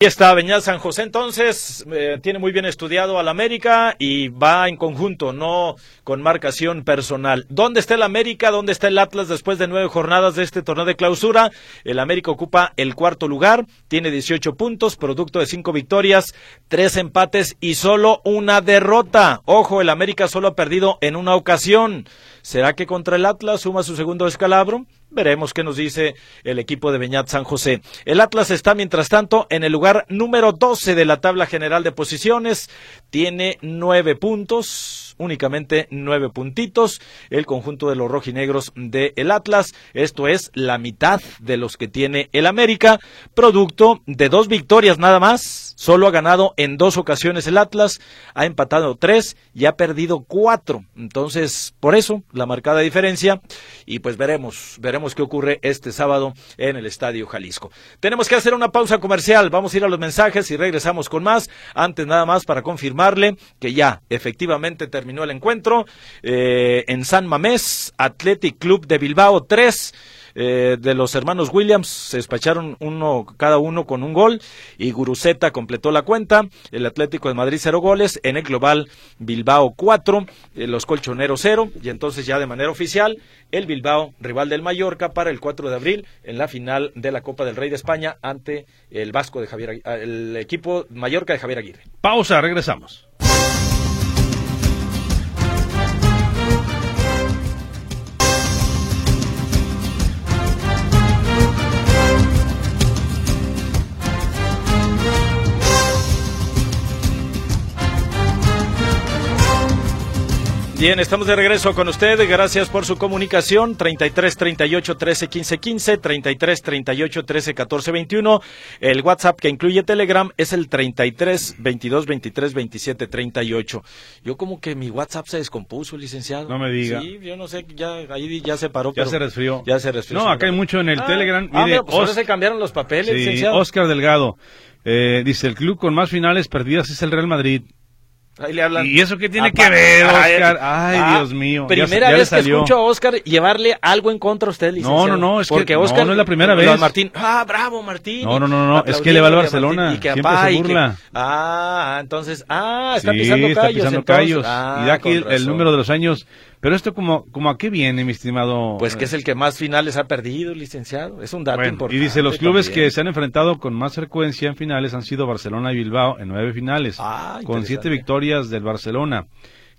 Aquí está Beñat San José, entonces eh, tiene muy bien estudiado al América y va en conjunto, no con marcación personal. ¿Dónde está el América? ¿Dónde está el Atlas después de nueve jornadas de este torneo de clausura? El América ocupa el cuarto lugar, tiene 18 puntos, producto de cinco victorias, tres empates y solo una derrota. Ojo, el América solo ha perdido en una ocasión. ¿Será que contra el Atlas suma su segundo escalabro? Veremos qué nos dice el equipo de Beñat San José. El Atlas está, mientras tanto, en el lugar número 12 de la tabla general de posiciones. Tiene nueve puntos únicamente nueve puntitos. El conjunto de los rojinegros de el Atlas, esto es la mitad de los que tiene el América, producto de dos victorias nada más. Solo ha ganado en dos ocasiones el Atlas, ha empatado tres y ha perdido cuatro. Entonces, por eso la marcada diferencia. Y pues veremos, veremos qué ocurre este sábado en el Estadio Jalisco. Tenemos que hacer una pausa comercial. Vamos a ir a los mensajes y regresamos con más. Antes nada más para confirmarle que ya efectivamente terminó el encuentro eh, en San Mamés, Athletic Club de Bilbao 3 eh, de los hermanos Williams se despacharon uno cada uno con un gol y Guruceta completó la cuenta. El Atlético de Madrid cero goles, en el global Bilbao cuatro, eh, los colchoneros cero y entonces ya de manera oficial el Bilbao rival del Mallorca para el 4 de abril en la final de la Copa del Rey de España ante el Vasco de Javier el equipo Mallorca de Javier Aguirre. Pausa, regresamos. Bien, estamos de regreso con usted. Gracias por su comunicación. 33 38 13 15 15, 33 38 13 14 21. El WhatsApp que incluye Telegram es el 33 22 23 27 38. Yo como que mi WhatsApp se descompuso, licenciado. No me diga. Sí, yo no sé, ya ahí ya se paró. Ya se resfrió. Ya se resfrió. No, acá hay mucho en el ah, Telegram. Ah, mire, pues ahora se cambiaron los papeles, sí, licenciado. Oscar Delgado. Eh, dice, el club con más finales perdidas es el Real Madrid. Ahí le hablan. ¿Y eso qué tiene que ver, Oscar? Ay, ah, Dios mío. Primera vez que escucho a Oscar llevarle algo en contra a usted, licenciado. No, no, no, es Porque que Oscar, no, no es la primera vez. Martín, ah, bravo, Martín. No, no, no, no, es que le va al Barcelona. Y que Siempre apá, se y burla. que- ah, entonces, ah, está sí, pisando está callos. pisando entonces. callos. Ah, y da aquí con el, número de los años. Pero esto como, como a qué viene, mi estimado. Pues que es el que más finales ha perdido, licenciado. Es un dato Bueno, importante. y dice, los clubes también. que se han enfrentado con más frecuencia en finales han sido Barcelona y Bilbao en nueve finales, Ah, con siete victorias del Barcelona.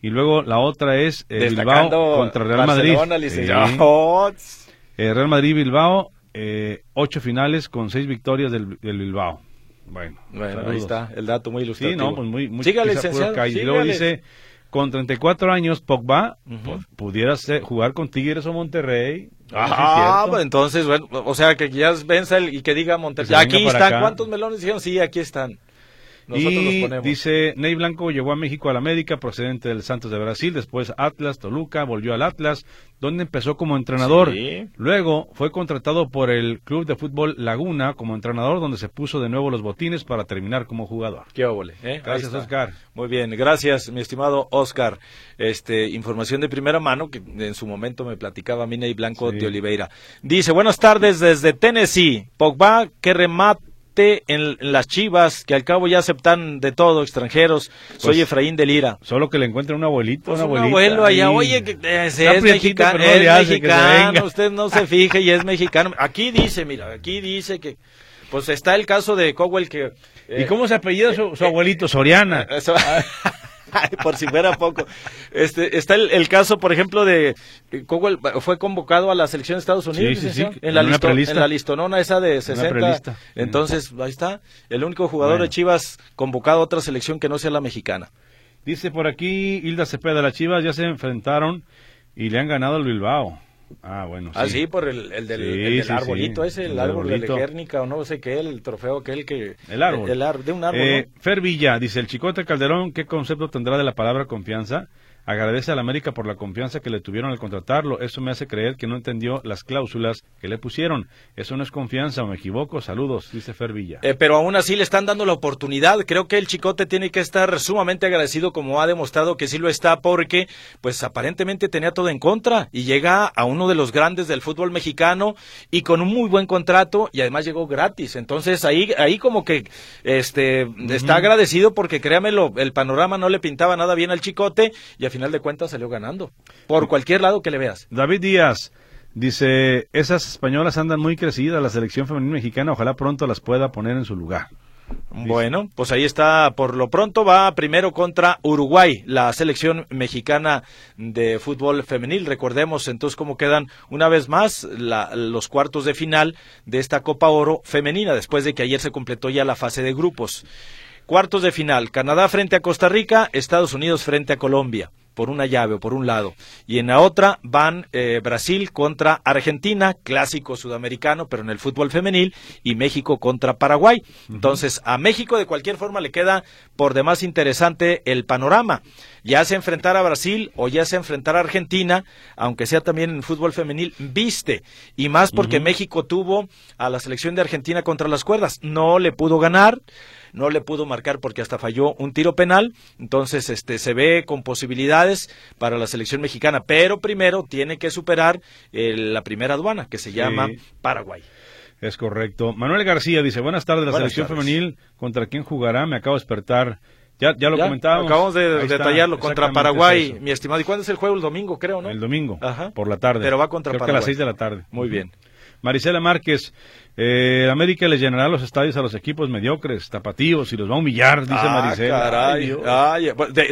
Y luego la otra es eh, Bilbao contra Real Barcelona, Madrid. licenciado. Sí. Eh, Real Madrid-Bilbao, eh, ocho finales con seis victorias del, del Bilbao. Bueno, Bueno, ahí está el dato muy Sí, ilustrativo. no, pues muy, muy Sígale, licenciado. Y luego dice, con 34 años, Pogba pu- pudiera ser- jugar con Tigres o Monterrey. Ah, pues entonces, bueno, o sea, que ya venza el, y que diga Monterrey. Que Aquí están, acá. ¿cuántos melones dijeron? Sí, aquí están. Nosotros los y ponemos. dice, Ney Blanco llegó a México al América procedente del Santos de Brasil, después Atlas, Toluca, volvió al Atlas, donde empezó como entrenador. Sí. Luego fue contratado por el Club de Fútbol Laguna como entrenador, donde se puso de nuevo los botines para terminar como jugador. Qué óvole, ¿eh? Gracias. Oscar. Muy bien, gracias, mi estimado Oscar. Este, información de primera mano que en su momento me platicaba Miney Blanco Sí. de Oliveira. Dice, buenas tardes desde Tennessee. Pogba, que remate en, las chivas, que al cabo ya aceptan de todo, extranjeros. Soy Pues, Efraín de Lira. Solo que le encuentre un abuelito, Pues una un abuelita. abuelo allá, ahí. oye, que eh, es prietito, mexicano, es mexicano, usted no se fije y es mexicano. Aquí dice, mira, aquí dice que, pues está el caso de Cowell que... ¿Y eh, cómo se apellida su, su abuelito? Soriana. *laughs* por si fuera poco. Este, está el, el caso, por ejemplo, de Cowell fue convocado a la selección de Estados Unidos, Sí, sí, licenciado, sí, en, la en listo- en la listonona esa de 60. prelista. Entonces, ahí está, el único jugador Bueno. de Chivas convocado a otra selección que no sea la mexicana. Dice por aquí Hilda Cepeda las Chivas, ya se enfrentaron y le han ganado al Bilbao. Ah, bueno. Ah, sí, por el, el del, Sí, el del sí, arbolito sí, ese, el, el árbol de arbolito. Legérnica o no sé qué, el trofeo aquel que... El árbol. El, de un árbol, Eh, ¿no? Fer Villa, dice el Chicote Calderón, ¿qué concepto tendrá de la palabra confianza? Agradece al América por la confianza que le tuvieron al contratarlo. Eso me hace creer que no entendió las cláusulas que le pusieron. Eso no es confianza, o me equivoco. Saludos, dice Fer Villa. Eh, pero aún así le están dando la oportunidad. Creo que el Chicote tiene que estar sumamente agradecido como ha demostrado que sí lo está porque pues aparentemente tenía todo en contra y llega a uno de los grandes del fútbol mexicano y con un muy buen contrato y además llegó gratis. Entonces ahí ahí como que este está agradecido porque créamelo, el panorama no le pintaba nada bien al Chicote y a final de cuentas salió ganando. Por cualquier lado que le veas. David Díaz dice, esas españolas andan muy crecidas, la selección femenina mexicana, ojalá pronto las pueda poner en su lugar. Bueno, pues ahí está. Por lo pronto va primero contra Uruguay, la selección mexicana de fútbol femenil. Recordemos entonces cómo quedan una vez más los cuartos de final de esta Copa Oro femenina, después de que ayer se completó ya la fase de grupos. Cuartos de final, Canadá frente a Costa Rica, Estados Unidos frente a Colombia por una llave o por un lado. Y en la otra van eh, Brasil contra Argentina, clásico sudamericano, pero en el fútbol femenil, y México contra Paraguay. Entonces, a México de cualquier forma le queda por demás interesante el panorama. Ya sea enfrentar a Brasil o ya sea enfrentar a Argentina, aunque sea también en fútbol femenil, viste. Y más porque México tuvo a la selección de Argentina contra las cuerdas. No le pudo ganar no le pudo marcar porque hasta falló un tiro penal, entonces este se ve con posibilidades para la selección mexicana, pero primero tiene que superar eh, la primera aduana que se llama Paraguay. Es correcto. Manuel García dice, buenas tardes, la selección femenil, ¿contra quién jugará? Me acabo de despertar. Ya, ya lo comentábamos. Acabamos de detallarlo contra Paraguay, mi estimado. ¿Y cuándo es el juego? El domingo, creo, ¿no? El domingo, Ajá. por la tarde. Pero va contra creo Paraguay. Que a las seis de la tarde. Muy bien. Marisela Márquez, eh, América le llenará los estadios a los equipos mediocres, tapatíos, y los va a humillar, dice ah. Caray,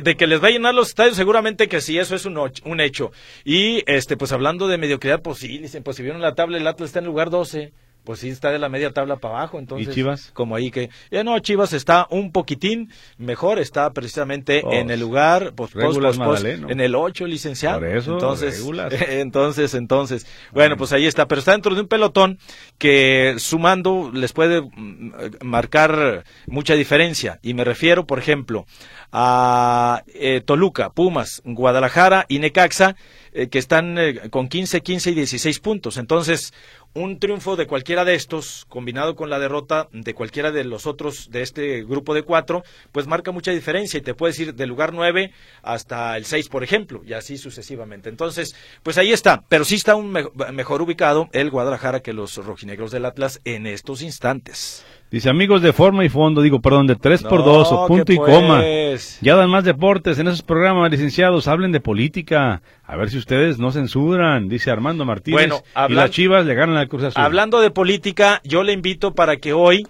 de, que les va a llenar los estadios, seguramente que sí, eso es un, un hecho. Y este, pues hablando de mediocridad, pues sí, dicen, pues si vieron la tabla, el Atlas está en lugar 12 pues sí está de la media tabla para abajo. Entonces, ¿Y Chivas? Como ahí que. Ya no, Chivas está un poquitín mejor, está precisamente en el lugar, pues, en el 8, licenciado. Por eso, entonces, *laughs* entonces, entonces. Bueno, pues ahí está, pero está dentro de un pelotón que sumando les puede mm, marcar mucha diferencia. Y me refiero, por ejemplo, a eh, Toluca, Pumas, Guadalajara y Necaxa, eh, que están eh, con 15, 15 y 16 puntos. Entonces, un triunfo de cualquiera de estos, combinado con la derrota de cualquiera de los otros de este grupo de cuatro, pues marca mucha diferencia y te puedes ir del lugar nueve hasta el seis, por ejemplo, y así sucesivamente. Entonces, pues ahí está, pero sí está un mejor ubicado el Guadalajara que los rojinegros del Atlas en estos instantes. Dice amigos de forma y fondo, digo, perdón, de tres por dos o punto y coma. Pues. Ya dan más deportes en esos programas, licenciados, hablen de política. A ver si ustedes no censuran, dice Armando Martínez. Bueno, y las Chivas le ganan la Cruz Azul. Hablando de política, yo le invito para que hoy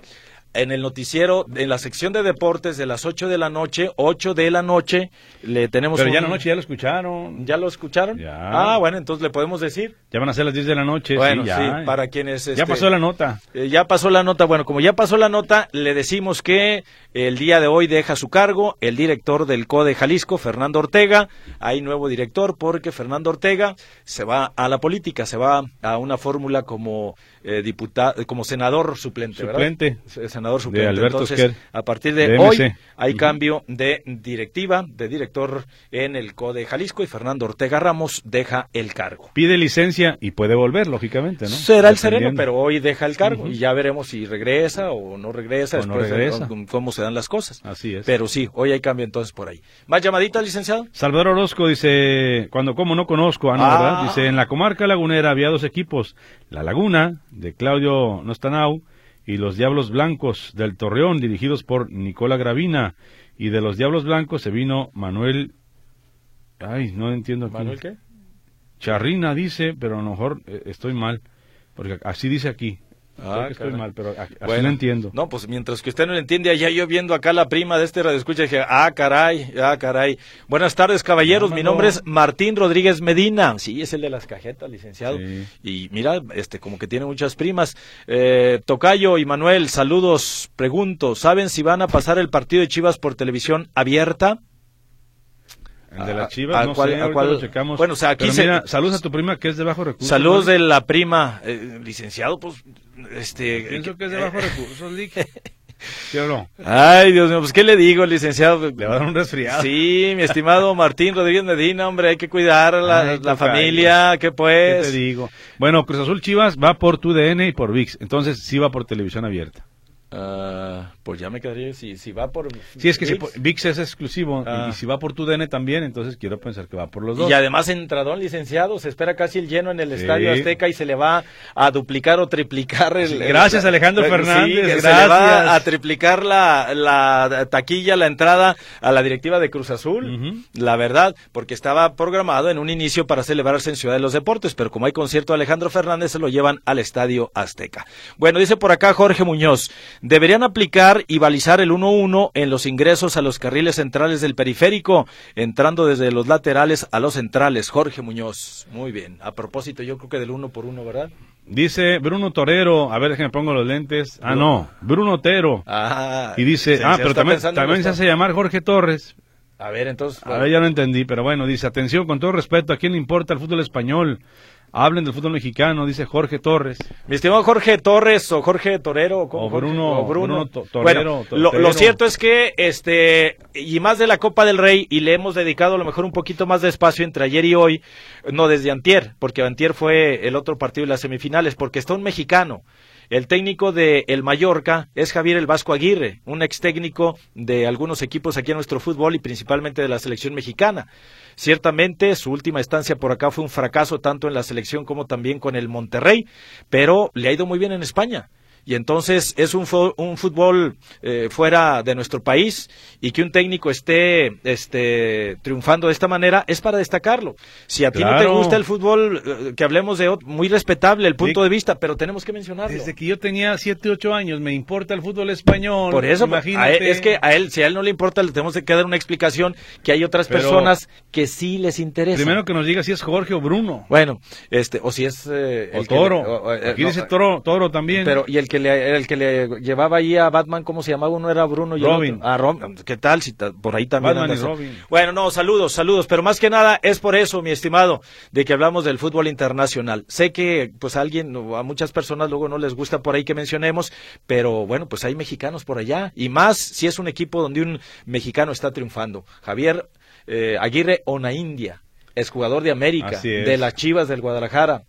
en el noticiero, en la sección de deportes de las 8 de la noche, 8 de la noche, le tenemos... Pero ya la noche ya lo escucharon. ¿Ya lo escucharon? Ya. Ah, bueno, entonces le podemos decir. Ya van a ser las 10 de la noche. Bueno, sí, ya. para quienes... ya este, pasó la nota. Eh, ya pasó la nota. Bueno, como ya pasó la nota, le decimos que el día de hoy deja su cargo el director del CODE Jalisco, Fernando Ortega. Hay nuevo director porque Fernando Ortega se va a la política, se va a una fórmula como eh, diputado, como senador suplente, suplente Senador suplente. De Alberto Entonces, a partir de, hoy hay cambio de directiva, de director en el CODE Jalisco y Fernando Ortega Ramos deja el cargo. Pide licencia y puede volver, lógicamente, ¿no? Será el sereno, pero hoy deja el cargo y ya veremos si regresa o no regresa, después De, cómo se dan las cosas. Así es. Pero sí, hoy hay cambio entonces por ahí. ¿Más llamaditas, licenciado? Salvador Orozco dice, cuando como no conozco, ah, ¿verdad? Dice, en la comarca lagunera había dos equipos, La Laguna, de Claudio Nostanau, y los Diablos Blancos del Torreón, dirigidos por Nicola Gravina. Y de los Diablos Blancos se vino Manuel. Ay, no entiendo. ¿Manuel qué? Charrina dice, pero a lo mejor eh, estoy mal, porque así dice aquí. Ah, estoy mal, pero así no entiendo. No, pues mientras que usted no lo entiende, allá yo viendo acá la prima de este radio escucha dije, ah, caray, ah, caray. Buenas tardes, caballeros. Mi nombre es Martín Rodríguez Medina. Sí, es el de las cajetas, licenciado. Y mira, este, como que tiene muchas primas. Eh, Tocayo y Manuel, saludos. Pregunto, ¿saben si van a pasar el partido de Chivas por televisión abierta? El de la Chivas, no sé, lo checamos. Bueno, o sea, aquí saludos a tu prima que es de bajo recursos. Saludos de la prima, eh, licenciado, pues, este... Pienso que es de bajo recursos, *laughs* ¿Sí o no? Ay, Dios mío, pues, ¿qué le digo, licenciado? Le va a dar un resfriado. Sí, mi estimado Martín Rodríguez Medina, hombre, hay que cuidar a la, familia, ¿qué pues? ¿Qué te digo? Bueno, Cruz Azul Chivas va por tu DN y por VIX, entonces sí va por televisión abierta. Ah, pues ya me quedaría si, si va por sí es que VIX, si, VIX es exclusivo y, ah. si va por tu DN también entonces quiero pensar que va por los dos. y además entradón licenciado se espera casi el lleno en el Estadio Azteca y se le va a duplicar o triplicar el, gracias Alejandro Fernández se le va a triplicar la, la, taquilla la entrada a la directiva de Cruz Azul la verdad porque estaba programado en un inicio para celebrarse en Ciudad de los Deportes pero como hay concierto de Alejandro Fernández se lo llevan al Estadio Azteca. Bueno dice por acá Jorge Muñoz deberían aplicar y balizar el 1-1 en los ingresos a los carriles centrales del periférico, entrando desde los laterales a los centrales. Jorge Muñoz, muy bien. A propósito, yo creo que del uno por uno, ¿verdad? Dice Bruno Torero, a ver, déjenme pongo los lentes. Ah, no, Bruno Tero. Ah, Y dice, ah, pero también, también se hace llamar Jorge Torres. A ver, entonces. A ver, ya no entendí, pero bueno, dice, atención, con todo respeto, ¿a quién le importa el fútbol español? Hablen del fútbol mexicano, dice Jorge Torres. Mi estimado Jorge Torres o Jorge Torero o, Bruno- o Bruno. Bruno To- Bueno, Torero, lo, lo Torero. cierto es que este y más de la Copa del Rey y le hemos dedicado a lo mejor un poquito más de espacio entre ayer y hoy, no desde antier, porque antier fue el otro partido de las semifinales, porque está un mexicano. El técnico de el Mallorca es Javier el Vasco Aguirre, un ex técnico de algunos equipos aquí en nuestro fútbol y principalmente de la selección mexicana. Ciertamente su última estancia por acá fue un fracaso tanto en la selección como también con el Monterrey, pero le ha ido muy bien en España. Y entonces es un, un fútbol eh, fuera de nuestro país y que un técnico esté este, triunfando de esta manera es para destacarlo. Si a ti no te gusta el fútbol, eh, que hablemos de ot- muy respetable el punto de vista, pero tenemos que mencionarlo. Desde que yo tenía 7, 8 años, me importa el fútbol español. Por eso, pues, él- imagínate. es que a él, si a él no le importa, le tenemos que dar una explicación que hay otras Pero- personas que sí les interesa. Primero que nos diga si es Jorge o Bruno. Bueno, este, o si es eh, O el que Toro. le- o- o- eh, Aquí no, dice Toro, Toro también. Pero, y el que le, el que le llevaba ahí a Batman, ¿cómo se llamaba? Uno era Bruno y Robin. otro- Ah, ¿Qué tal? Si por ahí también. Batman y Robin. Bueno, no, saludos, saludos. Pero más que nada es por eso, mi estimado, de que hablamos del fútbol internacional. Sé que, pues, a alguien, a muchas personas luego no les gusta por ahí que mencionemos, pero bueno, pues hay mexicanos por allá. Y más si es un equipo donde un mexicano está triunfando. Javier eh, Aguirre Onaindia, es jugador de América, de las Chivas del Guadalajara.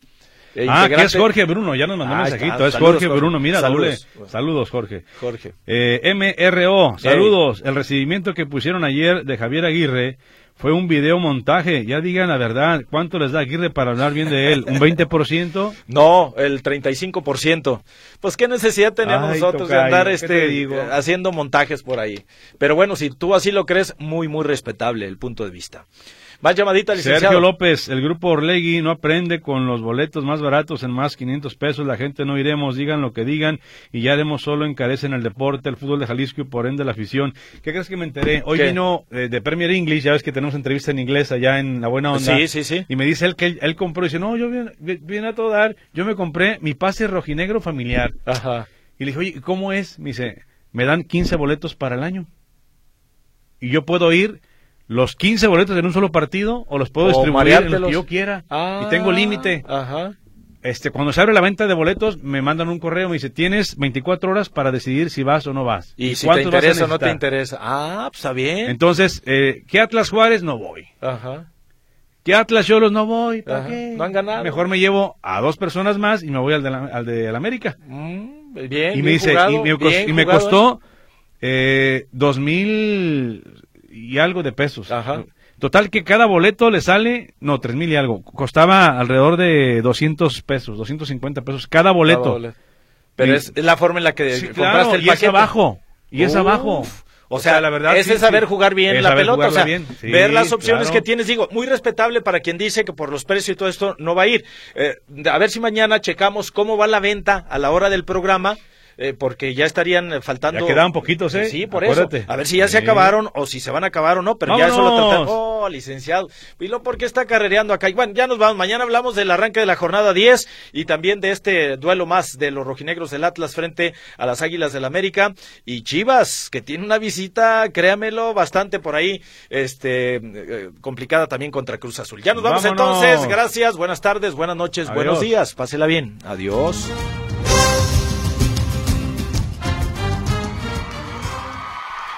Eh, ah, que es Jorge Bruno, ya nos mandó un Ah, está. mensajito. Es Saludos, Jorge Jorge. Bruno, mira, Saludos. doble. Saludos, Jorge. Jorge. Eh, MRO, saludos. El recibimiento que pusieron ayer de Javier Aguirre fue un video montaje. Ya digan la verdad, ¿cuánto les da Aguirre para hablar bien de él? ¿Un *laughs* 20%? No, el 35%. Pues qué necesidad tenemos Ay, nosotros de andar ¿qué este digo? haciendo montajes por ahí. Pero bueno, si tú así lo crees, muy muy respetable el punto de vista. Más llamadita, licenciado. Sergio López, el grupo Orlegui no aprende con los boletos más baratos en más 500 pesos. La gente no iremos, digan lo que digan y ya haremos solo encarecen el deporte, el fútbol de Jalisco y por ende la afición. ¿Qué crees que me enteré? Hoy ¿Qué? vino eh, de Premier English, ya ves que tenemos entrevista en inglés allá en La Buena Onda. Sí, sí, sí. Y me dice él que él, él compró, y dice, no, yo vine, vine a todo dar, yo me compré mi pase rojinegro familiar. Ajá. Y le dije, oye, ¿y ¿cómo es? Me dice, me dan 15 boletos para el año. Y yo puedo ir los 15 boletos en un solo partido o los puedo O distribuir en lo que yo quiera. Ah, y tengo límite. Ajá. Este, cuando se abre la venta de boletos, me mandan un correo, me dice, tienes 24 horas para decidir si vas o no vas. Y, si te interesa o no te necesitar?". interesa. Ah, pues está bien. Entonces, eh, ¿qué Atlas Juárez? No voy. Ajá. ¿Qué Atlas Cholos? No voy. ¿Para qué? No han ganado. Mejor me llevo a dos personas más y me voy al de la, al de la América. Mm, bien, y bien me dice jugado, y me, bien y me jugado, costó eh, dos mil y algo de pesos Ajá. total que cada boleto le sale no tres mil y algo costaba alrededor de 200 pesos 250 pesos cada boleto, Cada boleto. Pero Y- es la forma en la que Sí, compraste claro, el y es abajo y es Uf. abajo O sea, la verdad ese sí, saber sí. jugar bien Es la pelota, o sea, bien, sí, ver las opciones claro. que tienes, digo, muy respetable para quien dice que por los precios y todo esto no va a ir. Eh, a ver si mañana checamos cómo va la venta a la hora del programa. Eh, porque ya estarían eh, faltando. Ya quedaban poquitos, ¿eh? Sí, por Acuérdate. eso. A ver si ya se acabaron o si se van a acabar o no, pero ya eso lo tratamos. Oh, licenciado. Y lo porque está carrereando acá. Y bueno, ya nos vamos. Mañana hablamos del arranque de la jornada 10 y también de este duelo más de los rojinegros del Atlas frente a las Águilas del América. Y Chivas, que tiene una visita, créamelo, bastante por ahí, este, eh, complicada también contra Cruz Azul. Ya nos vamos ¡Vámonos! entonces. Gracias, buenas tardes, buenas noches, Adiós. buenos días. Pásela bien. Adiós.